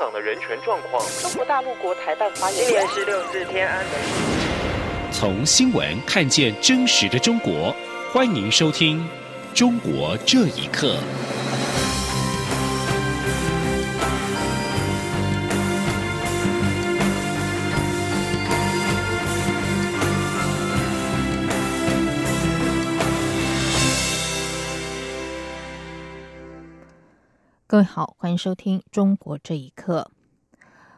港的人权状况。中国大陆国台办发言人。今年十六日天安门。从新闻看见真实的中国，欢迎收听《中国这一刻》。各位好，欢迎收听《中国这一刻》。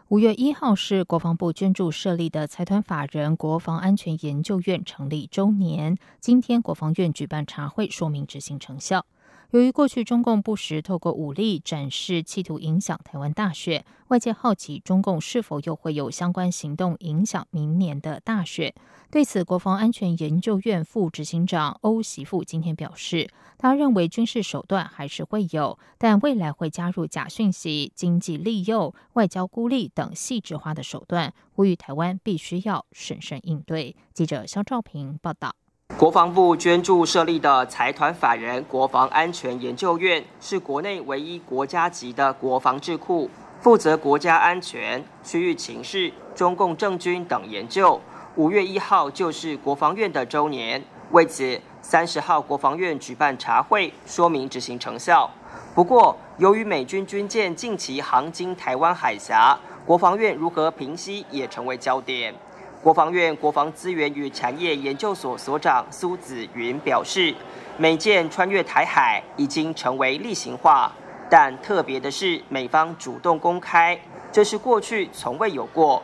五月一号是国防部捐助设立的财团法人国防安全研究院成立周年，今天国防院举办茶会，说明执行成效。由于过去中共不时透过武力展示，企图影响台湾大选，外界好奇中共是否又会有相关行动影响明年的大选。对此，国防安全研究院副执行长欧习富今天表示，他认为军事手段还是会有，但未来会加入假讯息、经济利诱、外交孤立等细致化的手段，呼吁台湾必须要审慎应对。记者肖兆平报道。国防部捐助设立的财团法人国防安全研究院，是国内唯一国家级的国防智库，负责国家安全、区域情势、中共政军等研究。五月一号就是国防院的周年，为此三十号国防院举办茶会，说明执行成效。不过，由于美军军舰近期航经台湾海峡，国防院如何平息也成为焦点。国防院国防资源与产业研究所所长苏子云表示，美舰穿越台海已经成为例行化，但特别的是美方主动公开，这是过去从未有过。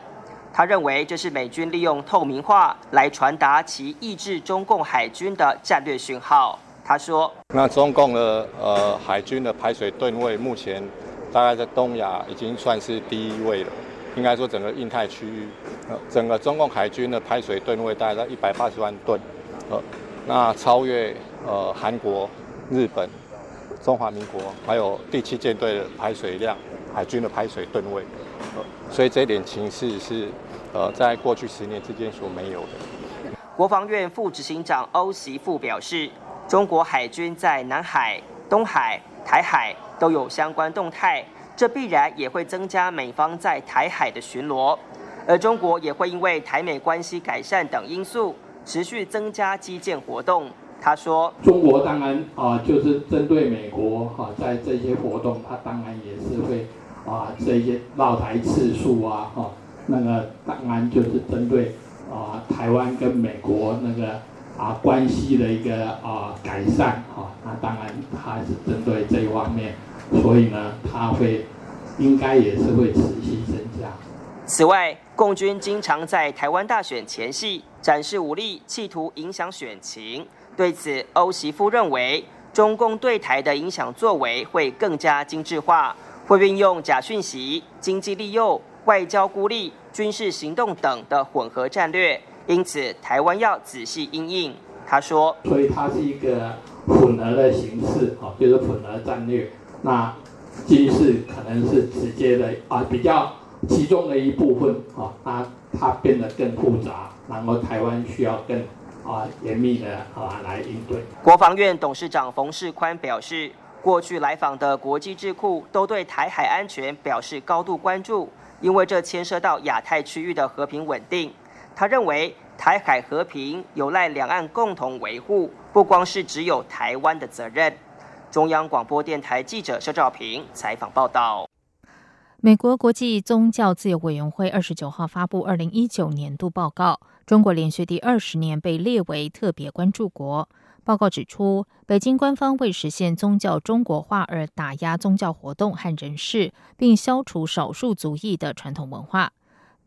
他认为这是美军利用透明化来传达其抑制中共海军的战略讯号。他说：“那中共的呃海军的排水吨位目前大概在东亚已经算是第一位了。”应该说，整个印太区域，整个中共海军的排水吨位大概在一百八十万吨，呃，那超越呃韩国、日本、中华民国，还有第七舰队的排水量，海军的排水吨位，呃，所以这一点情势是呃在过去十年之间所没有的。国防院副执行长欧习富表示，中国海军在南海、东海、台海都有相关动态。这必然也会增加美方在台海的巡逻，而中国也会因为台美关系改善等因素，持续增加基建活动。他说：“中国当然啊，就是针对美国哈，在这些活动，他当然也是会啊，这些绕台次数啊哈，那个当然就是针对啊台湾跟美国那个啊关系的一个啊改善哈，那当然他是针对这一方面。”所以呢，它会应该也是会持续增加。此外，共军经常在台湾大选前夕展示武力，企图影响选情。对此，欧媳夫认为，中共对台的影响作为会更加精致化，会运用假讯息、经济利诱、外交孤立、军事行动等的混合战略。因此，台湾要仔细应应。他说：“所以它是一个混合的形式，哈，就是混合战略。”那军事可能是直接的啊，比较其中的一部分啊，它它变得更复杂，然后台湾需要更啊严密的啊来应对。国防院董事长冯世宽表示，过去来访的国际智库都对台海安全表示高度关注，因为这牵涉到亚太区域的和平稳定。他认为，台海和平有赖两岸共同维护，不光是只有台湾的责任。中央广播电台记者肖兆平采访报道：美国国际宗教自由委员会二十九号发布二零一九年度报告，中国连续第二十年被列为特别关注国。报告指出，北京官方为实现宗教中国化而打压宗教活动和人士，并消除少数族裔的传统文化。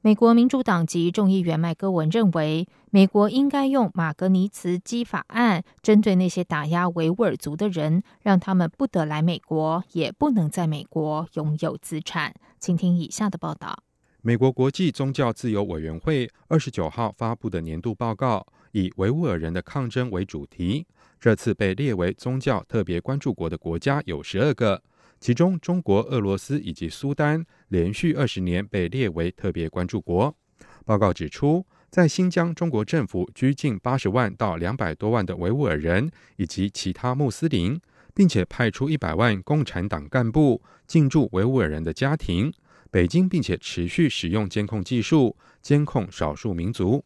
美国民主党籍众议员麦戈文认为，美国应该用马格尼茨基法案针对那些打压维吾尔族的人，让他们不得来美国，也不能在美国拥有资产。请听以下的报道：美国国际宗教自由委员会二十九号发布的年度报告，以维吾尔人的抗争为主题。这次被列为宗教特别关注国的国家有十二个。其中，中国、俄罗斯以及苏丹连续二十年被列为特别关注国。报告指出，在新疆，中国政府拘禁八十万到两百多万的维吾尔人以及其他穆斯林，并且派出一百万共产党干部进驻维吾尔人的家庭，北京并且持续使用监控技术监控少数民族。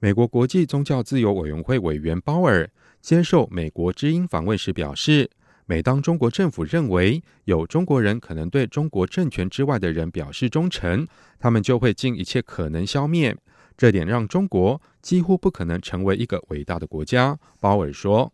美国国际宗教自由委员会委员鲍尔接受美国之音访问时表示。每当中国政府认为有中国人可能对中国政权之外的人表示忠诚，他们就会尽一切可能消灭。这点让中国几乎不可能成为一个伟大的国家。鲍尔说。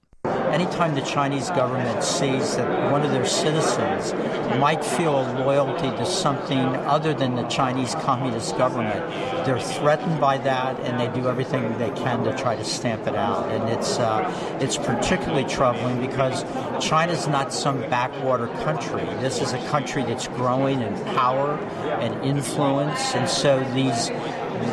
Anytime the Chinese government sees that one of their citizens might feel a loyalty to something other than the Chinese Communist government, they're threatened by that and they do everything they can to try to stamp it out. And it's, uh, it's particularly troubling because China's not some backwater country. This is a country that's growing in power and influence. And so these,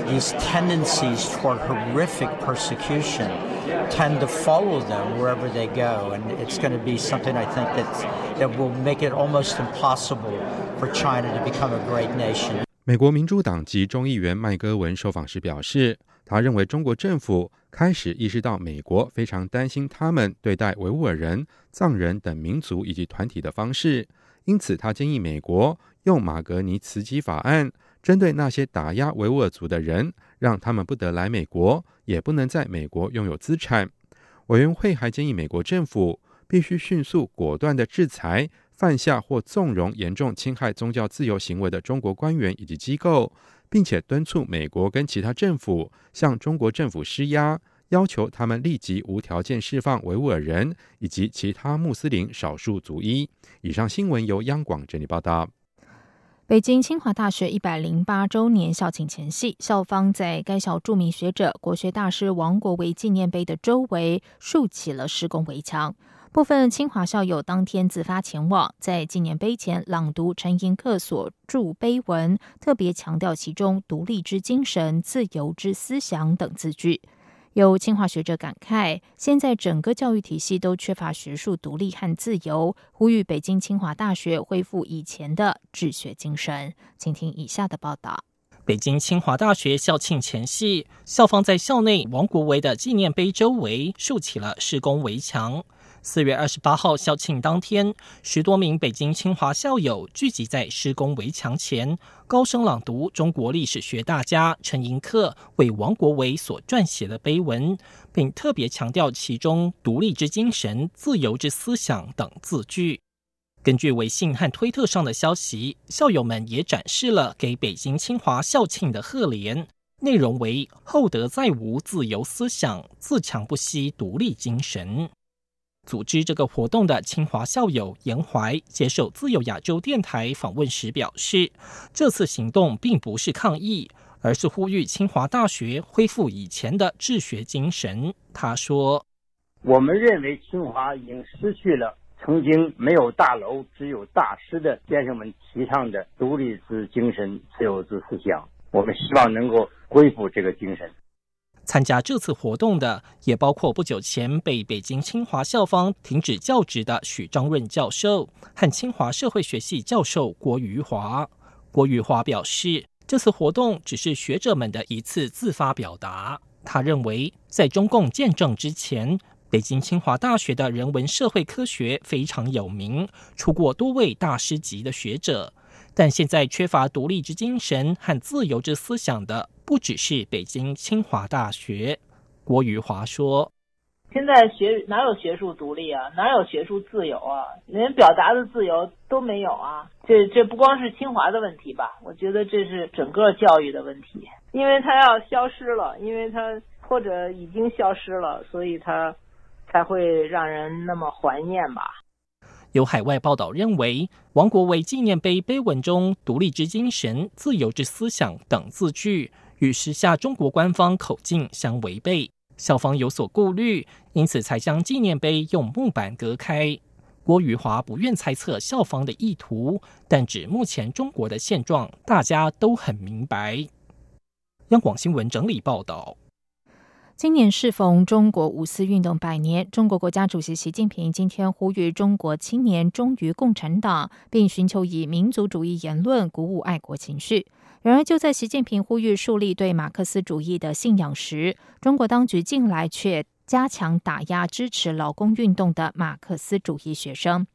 these tendencies toward horrific persecution tend to follow them wherever they go. And it's going to be something I think that, that will make it almost impossible for China to become a great nation. 美国民主党籍众议员麦戈文受访时表示，他认为中国政府开始意识到美国非常担心他们对待维吾尔人、藏人等民族以及团体的方式，因此他建议美国用马格尼茨基法案。针对那些打压维吾尔族的人，让他们不得来美国，也不能在美国拥有资产。委员会还建议美国政府必须迅速果断的制裁犯下或纵容严重侵害宗教自由行为的中国官员以及机构，并且敦促美国跟其他政府向中国政府施压，要求他们立即无条件释放维吾尔人以及其他穆斯林少数族裔。以上新闻由央广整理报道。北京清华大学一百零八周年校庆前夕，校方在该校著名学者、国学大师王国维纪念碑的周围竖起了施工围墙。部分清华校友当天自发前往，在纪念碑前朗读陈寅恪所著碑文，特别强调其中“独立之精神、自由之思想”等字句。有清华学者感慨，现在整个教育体系都缺乏学术独立和自由，呼吁北京清华大学恢复以前的治学精神。请听以下的报道：北京清华大学校庆前夕，校方在校内王国维的纪念碑周围竖起了施工围墙。四月二十八号校庆当天，十多名北京清华校友聚集在施工围墙前，高声朗读中国历史学大家陈寅恪为王国维所撰写的碑文，并特别强调其中“独立之精神、自由之思想”等字句。根据微信和推特上的消息，校友们也展示了给北京清华校庆的贺联，内容为“厚德载物、自由思想，自强不息、独立精神”。组织这个活动的清华校友严怀接受自由亚洲电台访问时表示，这次行动并不是抗议，而是呼吁清华大学恢复以前的治学精神。他说：“我们认为清华已经失去了曾经没有大楼只有大师的先生们提倡的独立之精神、自由之思想，我们希望能够恢复这个精神。”参加这次活动的也包括不久前被北京清华校方停止教职的许章润教授和清华社会学系教授郭余华。郭余华表示，这次活动只是学者们的一次自发表达。他认为，在中共建政之前，北京清华大学的人文社会科学非常有名，出过多位大师级的学者。但现在缺乏独立之精神和自由之思想的，不只是北京清华大学。郭余华说：“现在学哪有学术独立啊？哪有学术自由啊？连表达的自由都没有啊！这这不光是清华的问题吧？我觉得这是整个教育的问题，因为它要消失了，因为它或者已经消失了，所以它才会让人那么怀念吧。”有海外报道认为，王国维纪念碑碑文中“独立之精神、自由之思想”等字句与时下中国官方口径相违背，校方有所顾虑，因此才将纪念碑用木板隔开。郭宇华不愿猜测校方的意图，但指目前中国的现状，大家都很明白。央广新闻整理报道。今年适逢中国五四运动百年，中国国家主席习近平今天呼吁中国青年忠于共产党，并寻求以民族主义言论鼓舞爱国情绪。然而，就在习近平呼吁树立对马克思主义的信仰时，中国当局近来却加强打压支持劳工运动的马克思主义学生。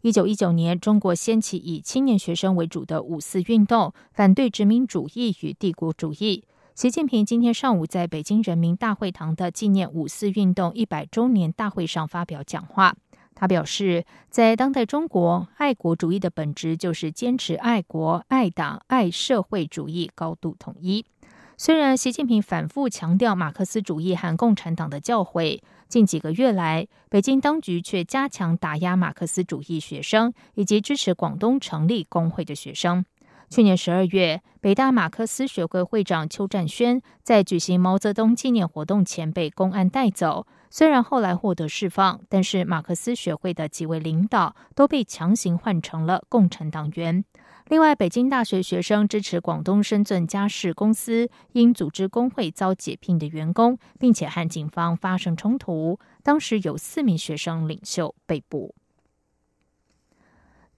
一九一九年，中国掀起以青年学生为主的五四运动，反对殖民主义与帝国主义。习近平今天上午在北京人民大会堂的纪念五四运动一百周年大会上发表讲话。他表示，在当代中国，爱国主义的本质就是坚持爱国、爱党、爱社会主义高度统一。虽然习近平反复强调马克思主义和共产党的教诲，近几个月来，北京当局却加强打压马克思主义学生以及支持广东成立工会的学生。去年十二月，北大马克思学会会长邱占轩在举行毛泽东纪念活动前被公安带走。虽然后来获得释放，但是马克思学会的几位领导都被强行换成了共产党员。另外，北京大学学生支持广东深圳家事公司因组织工会遭解聘的员工，并且和警方发生冲突。当时有四名学生领袖被捕。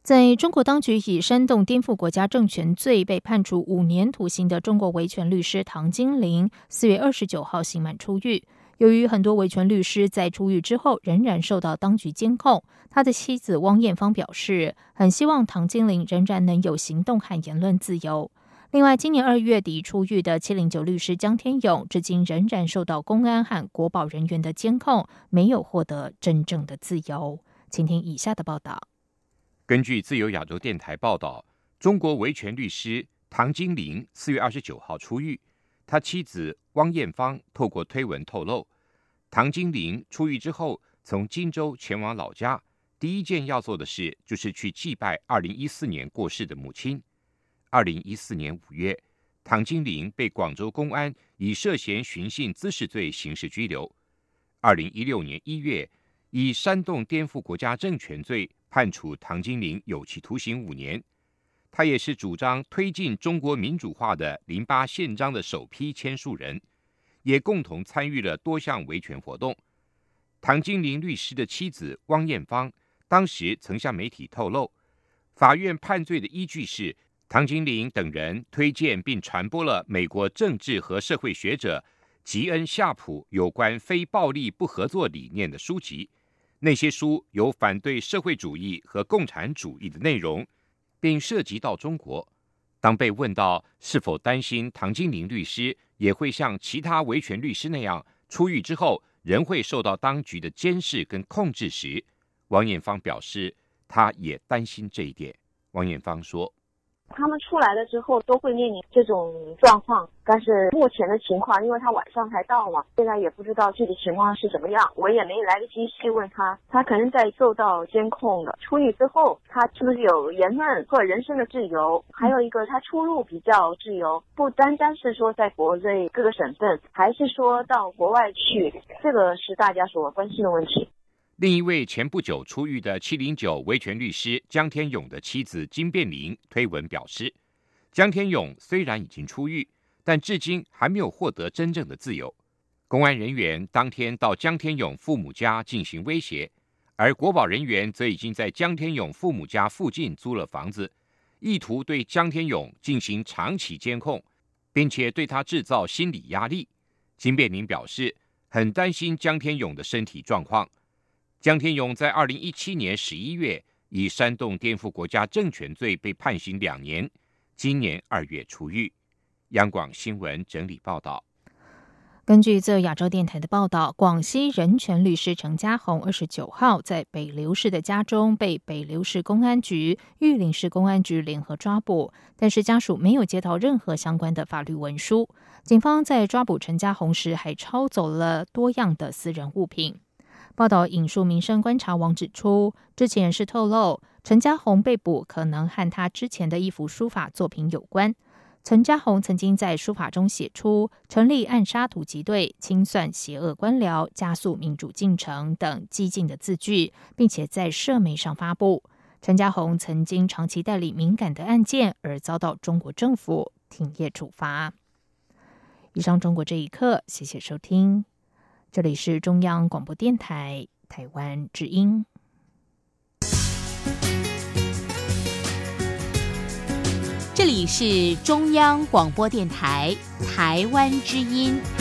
在中国当局以煽动颠覆国家政权罪被判处五年徒刑的中国维权律师唐金玲，四月二十九号刑满出狱。由于很多维权律师在出狱之后仍然受到当局监控，他的妻子汪艳芳表示，很希望唐金玲仍然能有行动和言论自由。另外，今年二月底出狱的七零九律师江天勇，至今仍然受到公安和国保人员的监控，没有获得真正的自由。请听以下的报道。根据自由亚洲电台报道，中国维权律师唐金玲四月二十九号出狱。他妻子汪艳芳透过推文透露，唐金玲出狱之后，从荆州前往老家，第一件要做的事就是去祭拜二零一四年过世的母亲。二零一四年五月，唐金玲被广州公安以涉嫌寻衅滋事罪刑事拘留。二零一六年一月，以煽动颠覆国家政权罪。判处唐金玲有期徒刑五年。他也是主张推进中国民主化的《零八宪章》的首批签署人，也共同参与了多项维权活动。唐金玲律师的妻子汪艳芳当时曾向媒体透露，法院判罪的依据是唐金玲等人推荐并传播了美国政治和社会学者吉恩·夏普有关非暴力不合作理念的书籍。那些书有反对社会主义和共产主义的内容，并涉及到中国。当被问到是否担心唐金玲律师也会像其他维权律师那样出狱之后仍会受到当局的监视跟控制时，王艳芳表示，他也担心这一点。王艳芳说。他们出来了之后都会面临这种状况，但是目前的情况，因为他晚上才到嘛，现在也不知道具体情况是怎么样，我也没来得及细问他。他可能在受到监控的，出狱之后，他是不是有言论或人身的自由？还有一个，他出入比较自由，不单单是说在国内各个省份，还是说到国外去，这个是大家所关心的问题。另一位前不久出狱的七零九维权律师江天勇的妻子金变玲推文表示，江天勇虽然已经出狱，但至今还没有获得真正的自由。公安人员当天到江天勇父母家进行威胁，而国保人员则已经在江天勇父母家附近租了房子，意图对江天勇进行长期监控，并且对他制造心理压力。金变玲表示，很担心江天勇的身体状况。江天勇在二零一七年十一月以煽动颠覆国家政权罪被判刑两年，今年二月出狱。央广新闻整理报道。根据自亚洲电台的报道，广西人权律师陈家红二十九号在北流市的家中被北流市公安局、玉林市公安局联合抓捕，但是家属没有接到任何相关的法律文书。警方在抓捕陈家红时，还抄走了多样的私人物品。报道引述民生观察网指出，知情人士透露，陈家宏被捕可能和他之前的一幅书法作品有关。陈家宏曾经在书法中写出“成立暗杀突击队，清算邪恶官僚，加速民主进程”等激进的字句，并且在社媒上发布。陈家宏曾经长期代理敏感的案件，而遭到中国政府停业处罚。以上，中国这一刻，谢谢收听。这里是中央广播电台台湾之音。这里是中央广播电台台湾之音。